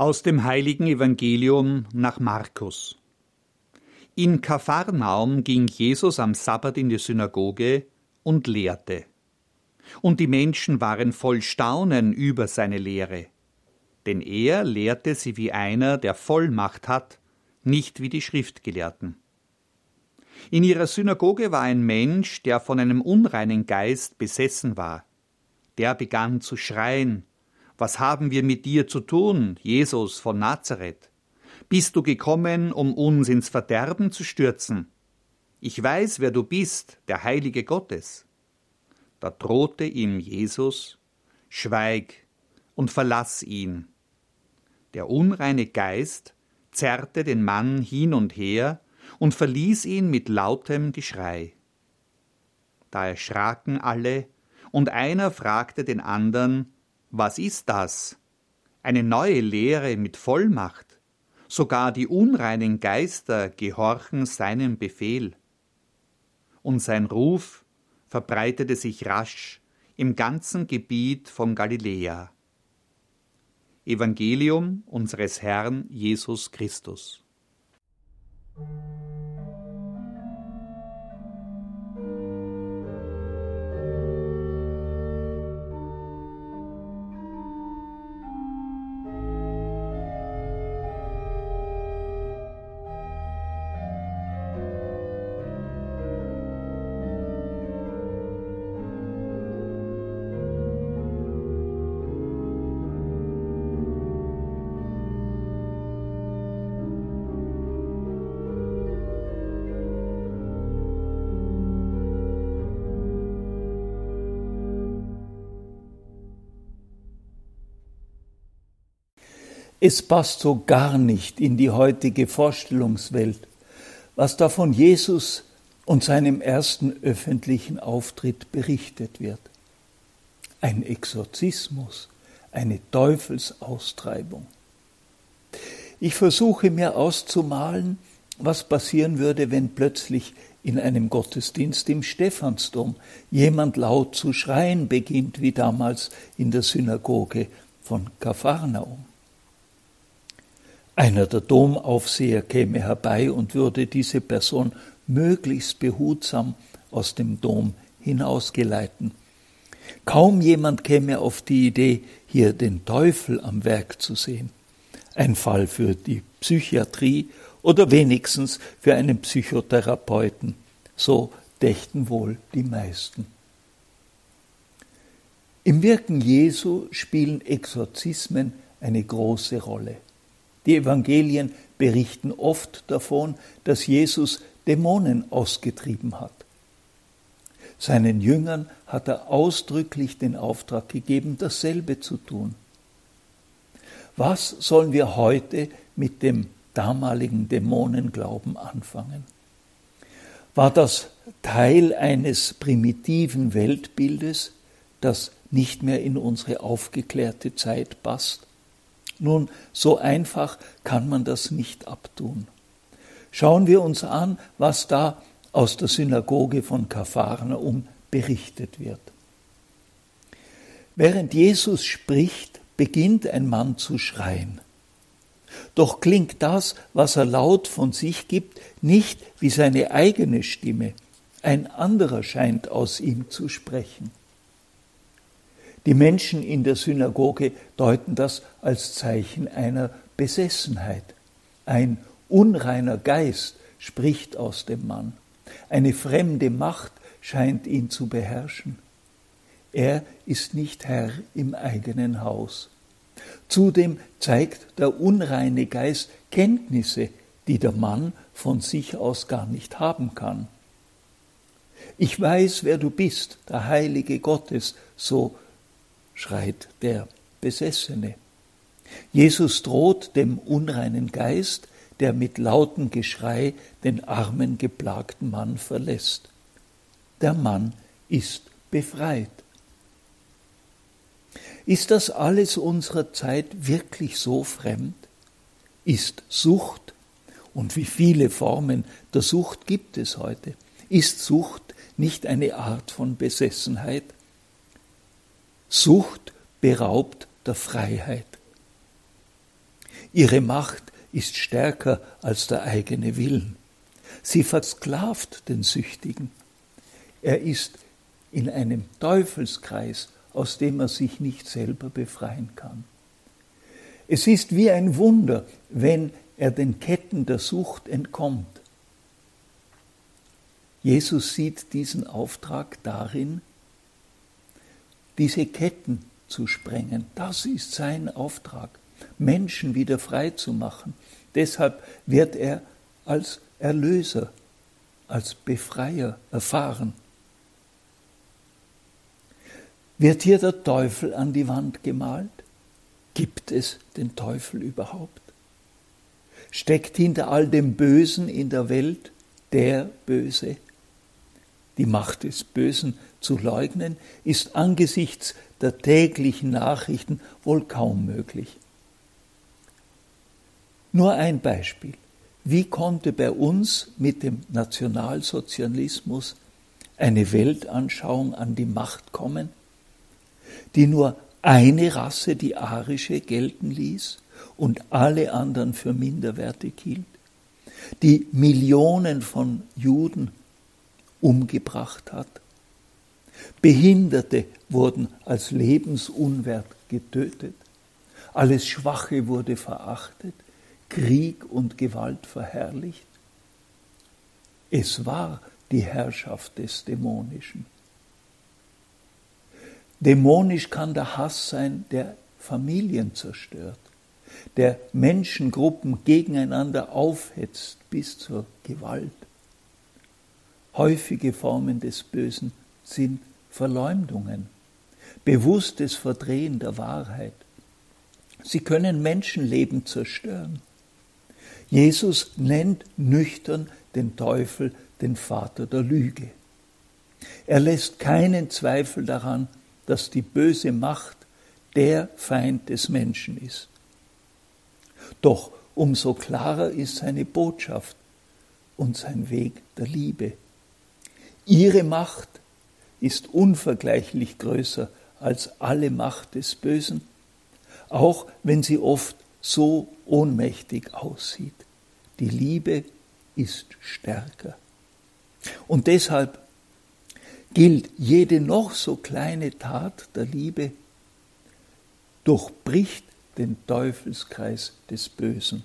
Aus dem heiligen Evangelium nach Markus. In Kapharnaum ging Jesus am Sabbat in die Synagoge und lehrte. Und die Menschen waren voll Staunen über seine Lehre. Denn er lehrte sie wie einer, der Vollmacht hat, nicht wie die Schriftgelehrten. In ihrer Synagoge war ein Mensch, der von einem unreinen Geist besessen war. Der begann zu schreien was haben wir mit dir zu tun, Jesus von Nazareth? Bist du gekommen, um uns ins Verderben zu stürzen? Ich weiß, wer du bist, der Heilige Gottes. Da drohte ihm Jesus, Schweig und verlass ihn. Der unreine Geist zerrte den Mann hin und her und verließ ihn mit lautem Geschrei. Da erschraken alle, und einer fragte den andern, was ist das? Eine neue Lehre mit Vollmacht. Sogar die unreinen Geister gehorchen seinem Befehl. Und sein Ruf verbreitete sich rasch im ganzen Gebiet von Galiläa. Evangelium unseres Herrn Jesus Christus. Es passt so gar nicht in die heutige Vorstellungswelt, was da von Jesus und seinem ersten öffentlichen Auftritt berichtet wird. Ein Exorzismus, eine Teufelsaustreibung. Ich versuche mir auszumalen, was passieren würde, wenn plötzlich in einem Gottesdienst im Stephansdom jemand laut zu schreien beginnt, wie damals in der Synagoge von Kapharnaum. Einer der Domaufseher käme herbei und würde diese Person möglichst behutsam aus dem Dom hinausgeleiten. Kaum jemand käme auf die Idee, hier den Teufel am Werk zu sehen. Ein Fall für die Psychiatrie oder wenigstens für einen Psychotherapeuten. So dächten wohl die meisten. Im Wirken Jesu spielen Exorzismen eine große Rolle. Die Evangelien berichten oft davon, dass Jesus Dämonen ausgetrieben hat. Seinen Jüngern hat er ausdrücklich den Auftrag gegeben, dasselbe zu tun. Was sollen wir heute mit dem damaligen Dämonenglauben anfangen? War das Teil eines primitiven Weltbildes, das nicht mehr in unsere aufgeklärte Zeit passt? Nun, so einfach kann man das nicht abtun. Schauen wir uns an, was da aus der Synagoge von Kapharnaum berichtet wird. Während Jesus spricht, beginnt ein Mann zu schreien. Doch klingt das, was er laut von sich gibt, nicht wie seine eigene Stimme. Ein anderer scheint aus ihm zu sprechen. Die Menschen in der Synagoge deuten das als Zeichen einer Besessenheit. Ein unreiner Geist spricht aus dem Mann. Eine fremde Macht scheint ihn zu beherrschen. Er ist nicht Herr im eigenen Haus. Zudem zeigt der unreine Geist Kenntnisse, die der Mann von sich aus gar nicht haben kann. Ich weiß, wer du bist, der Heilige Gottes, so schreit der Besessene. Jesus droht dem unreinen Geist, der mit lautem Geschrei den armen, geplagten Mann verlässt. Der Mann ist befreit. Ist das alles unserer Zeit wirklich so fremd? Ist Sucht, und wie viele Formen der Sucht gibt es heute, ist Sucht nicht eine Art von Besessenheit? Sucht beraubt der Freiheit. Ihre Macht ist stärker als der eigene Willen. Sie versklavt den Süchtigen. Er ist in einem Teufelskreis, aus dem er sich nicht selber befreien kann. Es ist wie ein Wunder, wenn er den Ketten der Sucht entkommt. Jesus sieht diesen Auftrag darin, diese Ketten zu sprengen. Das ist sein Auftrag, Menschen wieder frei zu machen. Deshalb wird er als Erlöser, als Befreier erfahren. Wird hier der Teufel an die Wand gemalt? Gibt es den Teufel überhaupt? Steckt hinter all dem Bösen in der Welt der Böse? Die Macht des Bösen zu leugnen, ist angesichts der täglichen Nachrichten wohl kaum möglich. Nur ein Beispiel. Wie konnte bei uns mit dem Nationalsozialismus eine Weltanschauung an die Macht kommen, die nur eine Rasse, die arische, gelten ließ und alle anderen für minderwertig hielt, die Millionen von Juden umgebracht hat. Behinderte wurden als lebensunwert getötet, alles Schwache wurde verachtet, Krieg und Gewalt verherrlicht. Es war die Herrschaft des Dämonischen. Dämonisch kann der Hass sein, der Familien zerstört, der Menschengruppen gegeneinander aufhetzt bis zur Gewalt. Häufige Formen des Bösen sind Verleumdungen, bewusstes Verdrehen der Wahrheit. Sie können Menschenleben zerstören. Jesus nennt nüchtern den Teufel den Vater der Lüge. Er lässt keinen Zweifel daran, dass die böse Macht der Feind des Menschen ist. Doch umso klarer ist seine Botschaft und sein Weg der Liebe. Ihre Macht ist unvergleichlich größer als alle Macht des Bösen, auch wenn sie oft so ohnmächtig aussieht. Die Liebe ist stärker. Und deshalb gilt jede noch so kleine Tat der Liebe, durchbricht den Teufelskreis des Bösen.